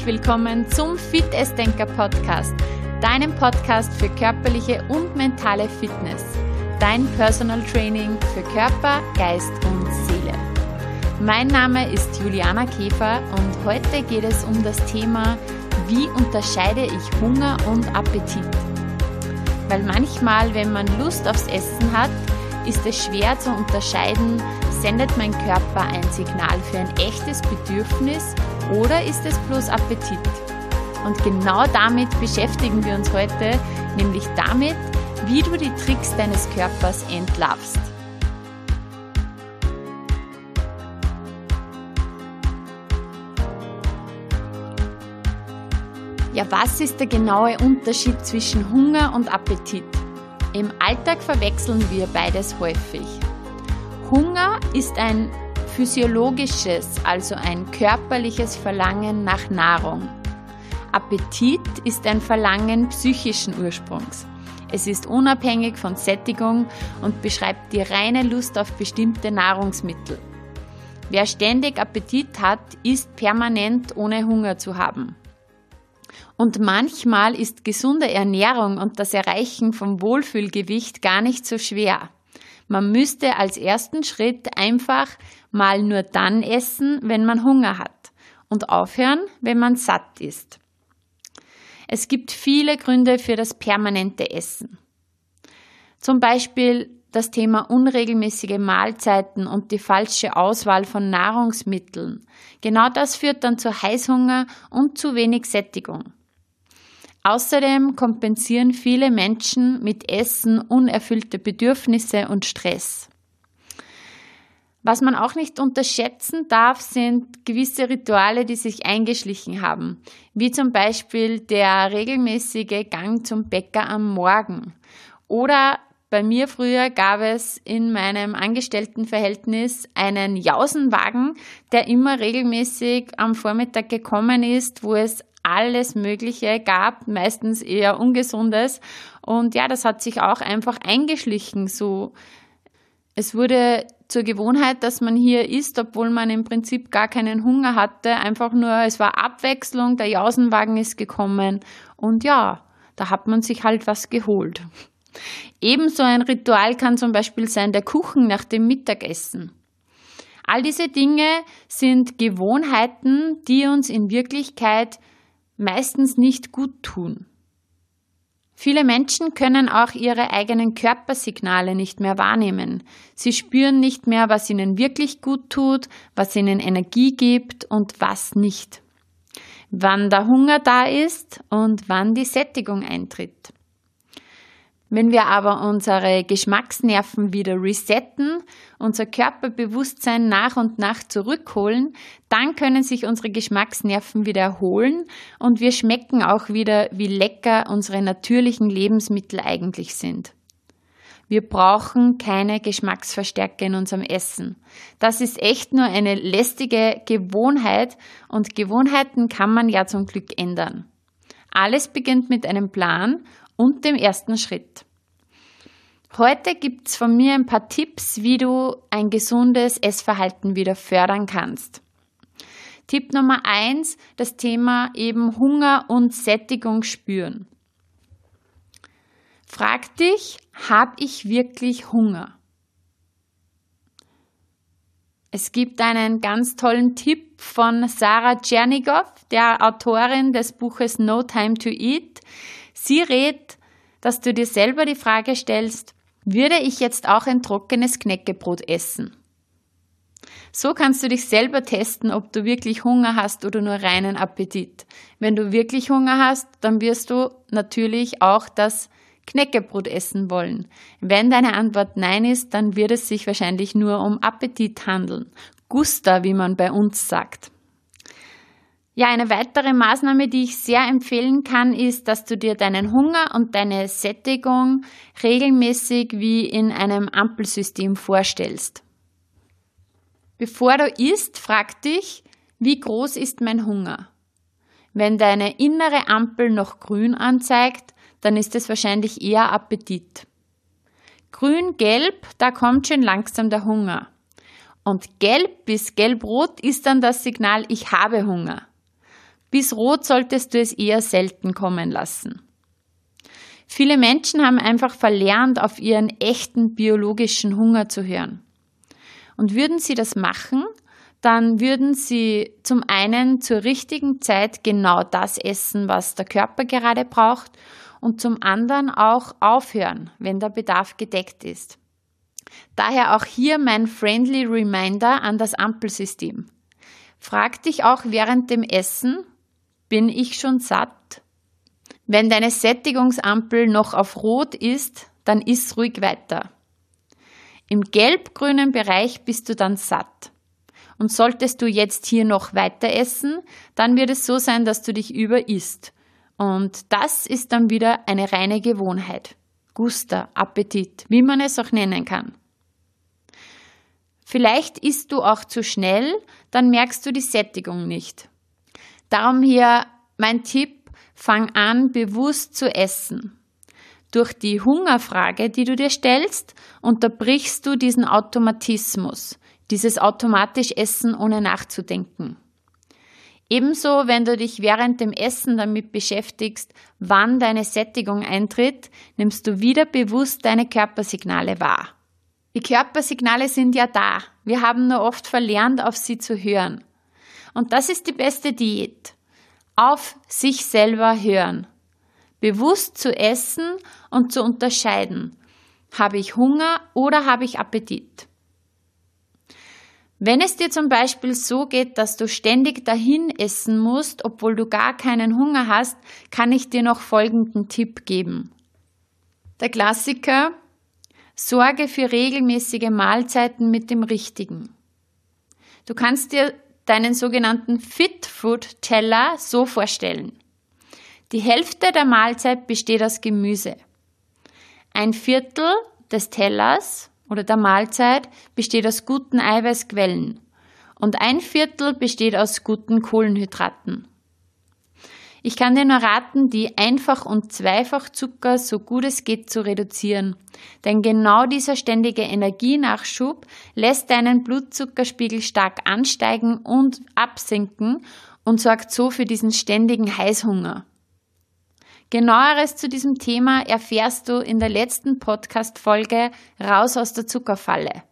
Herzlich willkommen zum Fit Denker Podcast, deinem Podcast für körperliche und mentale Fitness, dein Personal Training für Körper, Geist und Seele. Mein Name ist Juliana Käfer und heute geht es um das Thema, wie unterscheide ich Hunger und Appetit? Weil manchmal, wenn man Lust aufs Essen hat, ist es schwer zu unterscheiden, sendet mein Körper ein Signal für ein echtes Bedürfnis oder ist es bloß Appetit? Und genau damit beschäftigen wir uns heute, nämlich damit, wie du die Tricks deines Körpers entlarvst. Ja, was ist der genaue Unterschied zwischen Hunger und Appetit? Im Alltag verwechseln wir beides häufig. Hunger ist ein physiologisches, also ein körperliches Verlangen nach Nahrung. Appetit ist ein Verlangen psychischen Ursprungs. Es ist unabhängig von Sättigung und beschreibt die reine Lust auf bestimmte Nahrungsmittel. Wer ständig Appetit hat, ist permanent ohne Hunger zu haben. Und manchmal ist gesunde Ernährung und das Erreichen vom Wohlfühlgewicht gar nicht so schwer. Man müsste als ersten Schritt einfach mal nur dann essen, wenn man Hunger hat und aufhören, wenn man satt ist. Es gibt viele Gründe für das permanente Essen. Zum Beispiel das Thema unregelmäßige Mahlzeiten und die falsche Auswahl von Nahrungsmitteln. Genau das führt dann zu Heißhunger und zu wenig Sättigung. Außerdem kompensieren viele Menschen mit Essen unerfüllte Bedürfnisse und Stress. Was man auch nicht unterschätzen darf, sind gewisse Rituale, die sich eingeschlichen haben, wie zum Beispiel der regelmäßige Gang zum Bäcker am Morgen. Oder bei mir früher gab es in meinem Angestelltenverhältnis einen Jausenwagen, der immer regelmäßig am Vormittag gekommen ist, wo es alles Mögliche gab, meistens eher Ungesundes. Und ja, das hat sich auch einfach eingeschlichen. So, es wurde zur Gewohnheit, dass man hier isst, obwohl man im Prinzip gar keinen Hunger hatte. Einfach nur, es war Abwechslung, der Jausenwagen ist gekommen und ja, da hat man sich halt was geholt. Ebenso ein Ritual kann zum Beispiel sein der Kuchen nach dem Mittagessen. All diese Dinge sind Gewohnheiten, die uns in Wirklichkeit meistens nicht gut tun. Viele Menschen können auch ihre eigenen Körpersignale nicht mehr wahrnehmen. Sie spüren nicht mehr, was ihnen wirklich gut tut, was ihnen Energie gibt und was nicht. Wann der Hunger da ist und wann die Sättigung eintritt. Wenn wir aber unsere Geschmacksnerven wieder resetten, unser Körperbewusstsein nach und nach zurückholen, dann können sich unsere Geschmacksnerven wieder erholen und wir schmecken auch wieder, wie lecker unsere natürlichen Lebensmittel eigentlich sind. Wir brauchen keine Geschmacksverstärker in unserem Essen. Das ist echt nur eine lästige Gewohnheit und Gewohnheiten kann man ja zum Glück ändern. Alles beginnt mit einem Plan und dem ersten Schritt. Heute gibt's von mir ein paar Tipps, wie du ein gesundes Essverhalten wieder fördern kannst. Tipp Nummer eins, das Thema eben Hunger und Sättigung spüren. Frag dich, habe ich wirklich Hunger? Es gibt einen ganz tollen Tipp von Sarah Tschernigow, der Autorin des Buches No Time to Eat. Sie rät, dass du dir selber die Frage stellst, würde ich jetzt auch ein trockenes Knäckebrot essen? So kannst du dich selber testen, ob du wirklich Hunger hast oder nur reinen Appetit. Wenn du wirklich Hunger hast, dann wirst du natürlich auch das Knäckebrot essen wollen. Wenn deine Antwort Nein ist, dann wird es sich wahrscheinlich nur um Appetit handeln. Gusta, wie man bei uns sagt. Ja, eine weitere Maßnahme, die ich sehr empfehlen kann, ist, dass du dir deinen Hunger und deine Sättigung regelmäßig wie in einem Ampelsystem vorstellst. Bevor du isst, frag dich, wie groß ist mein Hunger? Wenn deine innere Ampel noch grün anzeigt, dann ist es wahrscheinlich eher Appetit. Grün-gelb, da kommt schon langsam der Hunger. Und gelb bis gelbrot ist dann das Signal, ich habe Hunger. Bis rot solltest du es eher selten kommen lassen. Viele Menschen haben einfach verlernt, auf ihren echten biologischen Hunger zu hören. Und würden sie das machen, dann würden sie zum einen zur richtigen Zeit genau das essen, was der Körper gerade braucht und zum anderen auch aufhören, wenn der Bedarf gedeckt ist. Daher auch hier mein friendly Reminder an das Ampelsystem. Frag dich auch während dem Essen, bin ich schon satt? Wenn deine Sättigungsampel noch auf Rot ist, dann iss ruhig weiter. Im gelb-grünen Bereich bist du dann satt. Und solltest du jetzt hier noch weiter essen, dann wird es so sein, dass du dich überisst. Und das ist dann wieder eine reine Gewohnheit. Guster, Appetit, wie man es auch nennen kann. Vielleicht isst du auch zu schnell, dann merkst du die Sättigung nicht. Darum hier mein Tipp, fang an, bewusst zu essen. Durch die Hungerfrage, die du dir stellst, unterbrichst du diesen Automatismus dieses automatisch Essen ohne nachzudenken. Ebenso, wenn du dich während dem Essen damit beschäftigst, wann deine Sättigung eintritt, nimmst du wieder bewusst deine Körpersignale wahr. Die Körpersignale sind ja da. Wir haben nur oft verlernt, auf sie zu hören. Und das ist die beste Diät. Auf sich selber hören. Bewusst zu essen und zu unterscheiden. Habe ich Hunger oder habe ich Appetit? Wenn es dir zum Beispiel so geht, dass du ständig dahin essen musst, obwohl du gar keinen Hunger hast, kann ich dir noch folgenden Tipp geben. Der Klassiker, sorge für regelmäßige Mahlzeiten mit dem Richtigen. Du kannst dir deinen sogenannten Fit Food Teller so vorstellen. Die Hälfte der Mahlzeit besteht aus Gemüse. Ein Viertel des Tellers oder der Mahlzeit besteht aus guten Eiweißquellen und ein Viertel besteht aus guten Kohlenhydraten. Ich kann dir nur raten, die Einfach- und Zweifachzucker so gut es geht zu reduzieren, denn genau dieser ständige Energienachschub lässt deinen Blutzuckerspiegel stark ansteigen und absinken und sorgt so für diesen ständigen Heißhunger. Genaueres zu diesem Thema erfährst du in der letzten Podcast-Folge Raus aus der Zuckerfalle.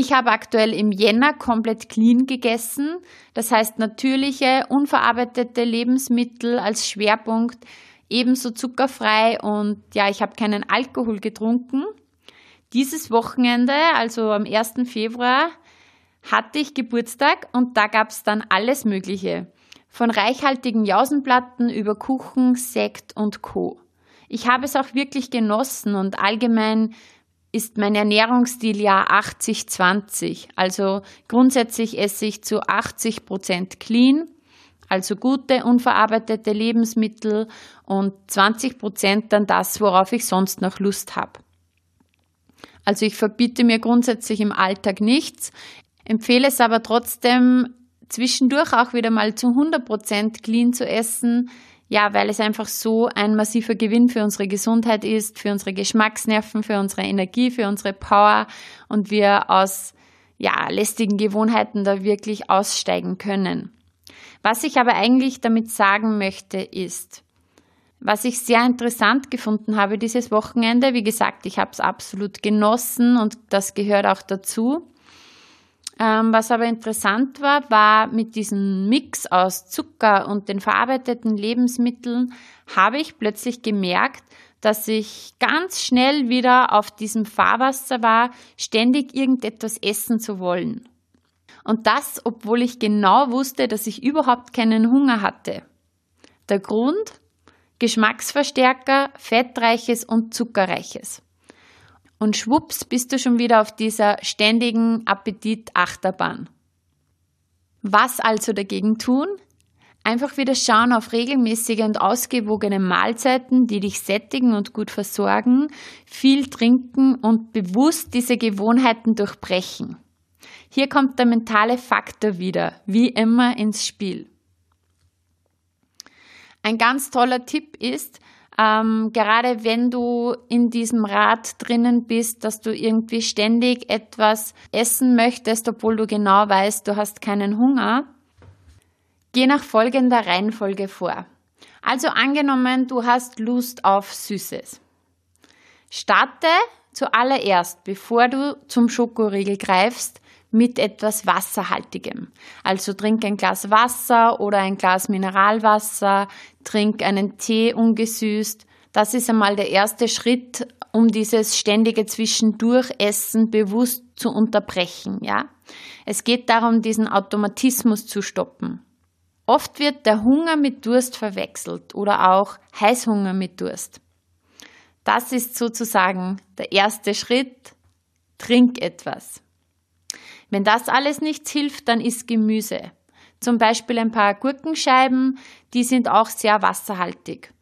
Ich habe aktuell im Jänner komplett clean gegessen, das heißt natürliche, unverarbeitete Lebensmittel als Schwerpunkt, ebenso zuckerfrei und ja, ich habe keinen Alkohol getrunken. Dieses Wochenende, also am 1. Februar, hatte ich Geburtstag und da gab es dann alles Mögliche. Von reichhaltigen Jausenplatten über Kuchen, Sekt und Co. Ich habe es auch wirklich genossen und allgemein ist mein Ernährungsstil ja 80-20. Also grundsätzlich esse ich zu 80 Prozent clean, also gute, unverarbeitete Lebensmittel und 20 Prozent dann das, worauf ich sonst noch Lust habe. Also ich verbiete mir grundsätzlich im Alltag nichts, empfehle es aber trotzdem zwischendurch auch wieder mal zu 100% clean zu essen, ja, weil es einfach so ein massiver Gewinn für unsere Gesundheit ist, für unsere Geschmacksnerven, für unsere Energie, für unsere Power und wir aus ja, lästigen Gewohnheiten da wirklich aussteigen können. Was ich aber eigentlich damit sagen möchte ist, was ich sehr interessant gefunden habe dieses Wochenende, wie gesagt, ich habe es absolut genossen und das gehört auch dazu, ähm, was aber interessant war, war mit diesem Mix aus Zucker und den verarbeiteten Lebensmitteln habe ich plötzlich gemerkt, dass ich ganz schnell wieder auf diesem Fahrwasser war, ständig irgendetwas essen zu wollen. Und das, obwohl ich genau wusste, dass ich überhaupt keinen Hunger hatte. Der Grund? Geschmacksverstärker, fettreiches und zuckerreiches. Und schwupps bist du schon wieder auf dieser ständigen Appetit-Achterbahn. Was also dagegen tun? Einfach wieder schauen auf regelmäßige und ausgewogene Mahlzeiten, die dich sättigen und gut versorgen, viel trinken und bewusst diese Gewohnheiten durchbrechen. Hier kommt der mentale Faktor wieder, wie immer ins Spiel. Ein ganz toller Tipp ist, ähm, gerade wenn du in diesem Rad drinnen bist, dass du irgendwie ständig etwas essen möchtest, obwohl du genau weißt, du hast keinen Hunger, Geh nach folgender Reihenfolge vor. Also angenommen, du hast Lust auf Süßes. Starte zuallererst, bevor du zum Schokoriegel greifst, mit etwas Wasserhaltigem. Also trink ein Glas Wasser oder ein Glas Mineralwasser, trink einen Tee ungesüßt. Das ist einmal der erste Schritt, um dieses ständige Zwischendurchessen bewusst zu unterbrechen, ja. Es geht darum, diesen Automatismus zu stoppen. Oft wird der Hunger mit Durst verwechselt oder auch Heißhunger mit Durst. Das ist sozusagen der erste Schritt. Trink etwas. Wenn das alles nichts hilft, dann isst Gemüse. Zum Beispiel ein paar Gurkenscheiben, die sind auch sehr wasserhaltig.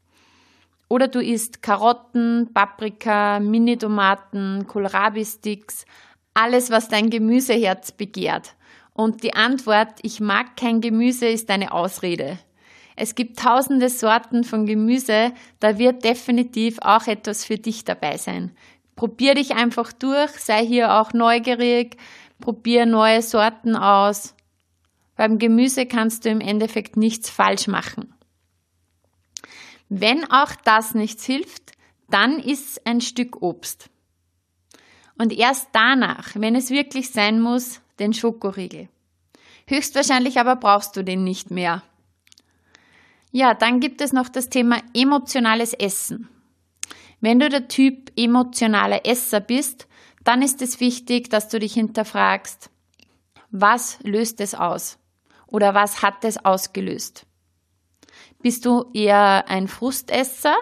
Oder du isst Karotten, Paprika, Mini-Tomaten, Kohlrabi-Sticks, alles, was dein Gemüseherz begehrt. Und die Antwort, ich mag kein Gemüse, ist eine Ausrede. Es gibt tausende Sorten von Gemüse, da wird definitiv auch etwas für dich dabei sein. Probier dich einfach durch, sei hier auch neugierig, probier neue Sorten aus. Beim Gemüse kannst du im Endeffekt nichts falsch machen. Wenn auch das nichts hilft, dann isst ein Stück Obst. Und erst danach, wenn es wirklich sein muss, den Schokoriegel. Höchstwahrscheinlich aber brauchst du den nicht mehr. Ja, dann gibt es noch das Thema emotionales Essen. Wenn du der Typ emotionaler Esser bist, dann ist es wichtig, dass du dich hinterfragst, was löst es aus? Oder was hat es ausgelöst? Bist du eher ein Frustesser?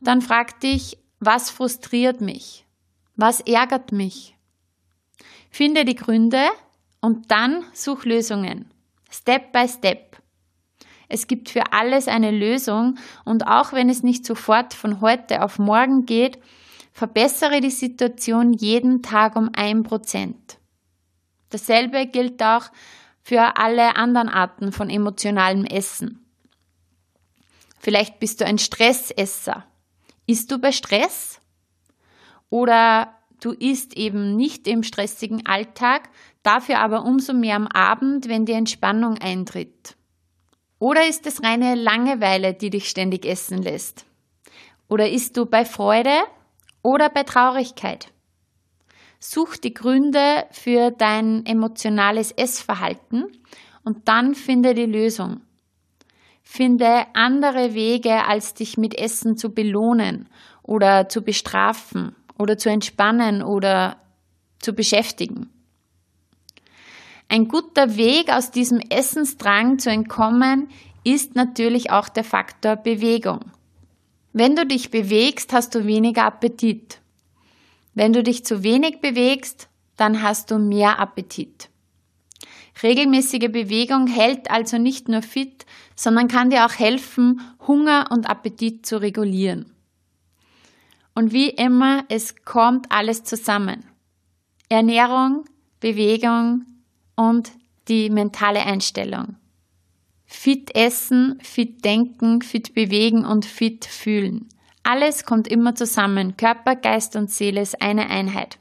Dann frag dich, was frustriert mich? Was ärgert mich? Finde die Gründe und dann such Lösungen. Step by Step. Es gibt für alles eine Lösung und auch wenn es nicht sofort von heute auf morgen geht, verbessere die Situation jeden Tag um ein Prozent. Dasselbe gilt auch für alle anderen Arten von emotionalem Essen. Vielleicht bist du ein Stressesser. Isst du bei Stress? Oder du isst eben nicht im stressigen Alltag, dafür aber umso mehr am Abend, wenn die Entspannung eintritt. Oder ist es reine Langeweile, die dich ständig essen lässt? Oder isst du bei Freude oder bei Traurigkeit? Such die Gründe für dein emotionales Essverhalten und dann finde die Lösung. Finde andere Wege, als dich mit Essen zu belohnen oder zu bestrafen oder zu entspannen oder zu beschäftigen. Ein guter Weg aus diesem Essensdrang zu entkommen ist natürlich auch der Faktor Bewegung. Wenn du dich bewegst, hast du weniger Appetit. Wenn du dich zu wenig bewegst, dann hast du mehr Appetit. Regelmäßige Bewegung hält also nicht nur fit, sondern kann dir auch helfen, Hunger und Appetit zu regulieren. Und wie immer, es kommt alles zusammen. Ernährung, Bewegung, und die mentale Einstellung. Fit essen, fit denken, fit bewegen und fit fühlen. Alles kommt immer zusammen. Körper, Geist und Seele ist eine Einheit.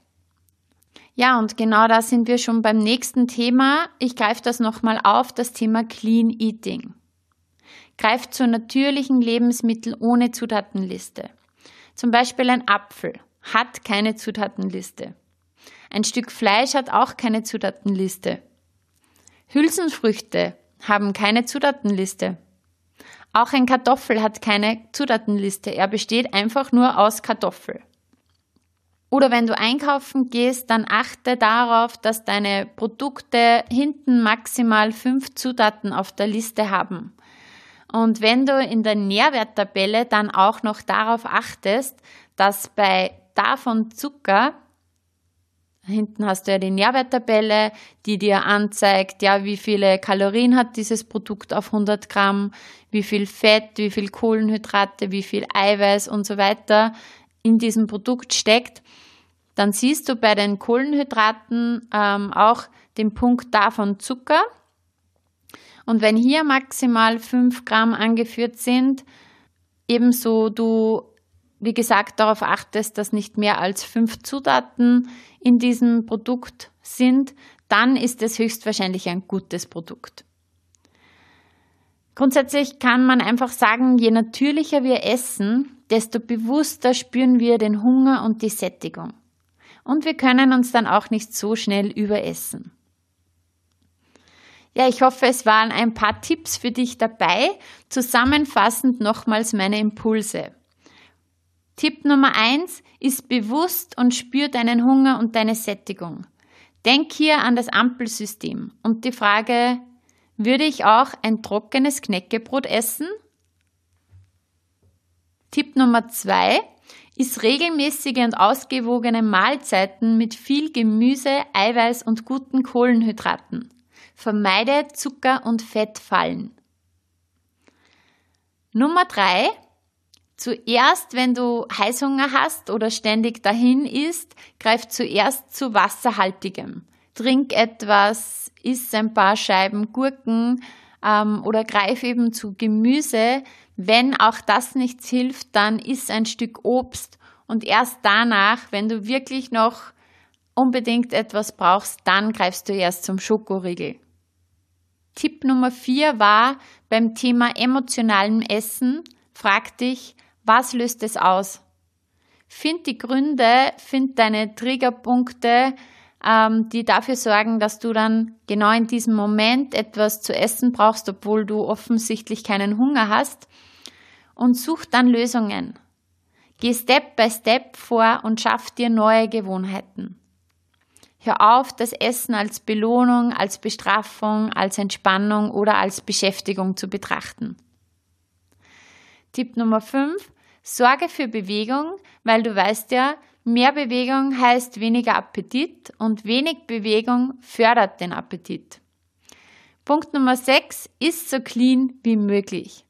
Ja, und genau da sind wir schon beim nächsten Thema. Ich greife das nochmal auf, das Thema Clean Eating. Greift zu natürlichen Lebensmitteln ohne Zutatenliste. Zum Beispiel ein Apfel hat keine Zutatenliste. Ein Stück Fleisch hat auch keine Zutatenliste. Hülsenfrüchte haben keine Zutatenliste. Auch ein Kartoffel hat keine Zutatenliste. Er besteht einfach nur aus Kartoffel. Oder wenn du einkaufen gehst, dann achte darauf, dass deine Produkte hinten maximal fünf Zutaten auf der Liste haben. Und wenn du in der Nährwerttabelle dann auch noch darauf achtest, dass bei davon Zucker Hinten hast du ja die Nährwerttabelle, die dir anzeigt, ja, wie viele Kalorien hat dieses Produkt auf 100 Gramm, wie viel Fett, wie viel Kohlenhydrate, wie viel Eiweiß und so weiter in diesem Produkt steckt. Dann siehst du bei den Kohlenhydraten ähm, auch den Punkt davon Zucker. Und wenn hier maximal 5 Gramm angeführt sind, ebenso du wie gesagt, darauf achtest, dass nicht mehr als fünf Zutaten in diesem Produkt sind, dann ist es höchstwahrscheinlich ein gutes Produkt. Grundsätzlich kann man einfach sagen, je natürlicher wir essen, desto bewusster spüren wir den Hunger und die Sättigung. Und wir können uns dann auch nicht so schnell überessen. Ja, ich hoffe, es waren ein paar Tipps für dich dabei. Zusammenfassend nochmals meine Impulse. Tipp Nummer eins ist bewusst und spür deinen Hunger und deine Sättigung. Denk hier an das Ampelsystem und die Frage, würde ich auch ein trockenes Knäckebrot essen? Tipp Nummer zwei ist regelmäßige und ausgewogene Mahlzeiten mit viel Gemüse, Eiweiß und guten Kohlenhydraten. Vermeide Zucker- und Fettfallen. Nummer drei. Zuerst, wenn du Heißhunger hast oder ständig dahin isst, greif zuerst zu Wasserhaltigem. Trink etwas, iss ein paar Scheiben Gurken ähm, oder greif eben zu Gemüse. Wenn auch das nichts hilft, dann iss ein Stück Obst und erst danach, wenn du wirklich noch unbedingt etwas brauchst, dann greifst du erst zum Schokoriegel. Tipp Nummer vier war beim Thema emotionalem Essen, frag dich, was löst es aus? Find die Gründe, find deine Triggerpunkte, ähm, die dafür sorgen, dass du dann genau in diesem Moment etwas zu essen brauchst, obwohl du offensichtlich keinen Hunger hast. Und such dann Lösungen. Geh Step by Step vor und schaff dir neue Gewohnheiten. Hör auf, das Essen als Belohnung, als Bestrafung, als Entspannung oder als Beschäftigung zu betrachten. Tipp Nummer 5. Sorge für Bewegung, weil du weißt ja, mehr Bewegung heißt weniger Appetit und wenig Bewegung fördert den Appetit. Punkt Nummer 6. Ist so clean wie möglich.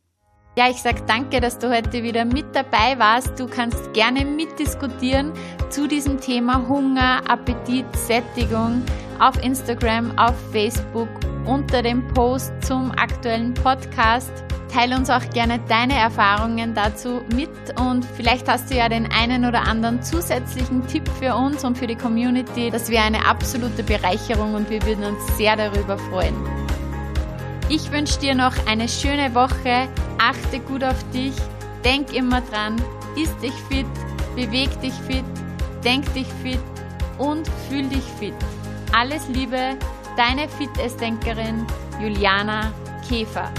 Ja, ich sage danke, dass du heute wieder mit dabei warst. Du kannst gerne mitdiskutieren zu diesem Thema Hunger, Appetit, Sättigung auf Instagram, auf Facebook, unter dem Post zum aktuellen Podcast. Teile uns auch gerne deine Erfahrungen dazu mit und vielleicht hast du ja den einen oder anderen zusätzlichen Tipp für uns und für die Community. Das wäre eine absolute Bereicherung und wir würden uns sehr darüber freuen. Ich wünsche dir noch eine schöne Woche. Achte gut auf dich. Denk immer dran. Iss dich fit. Beweg dich fit. Denk dich fit. Und fühl dich fit. Alles Liebe, deine Fitnessdenkerin Juliana Käfer.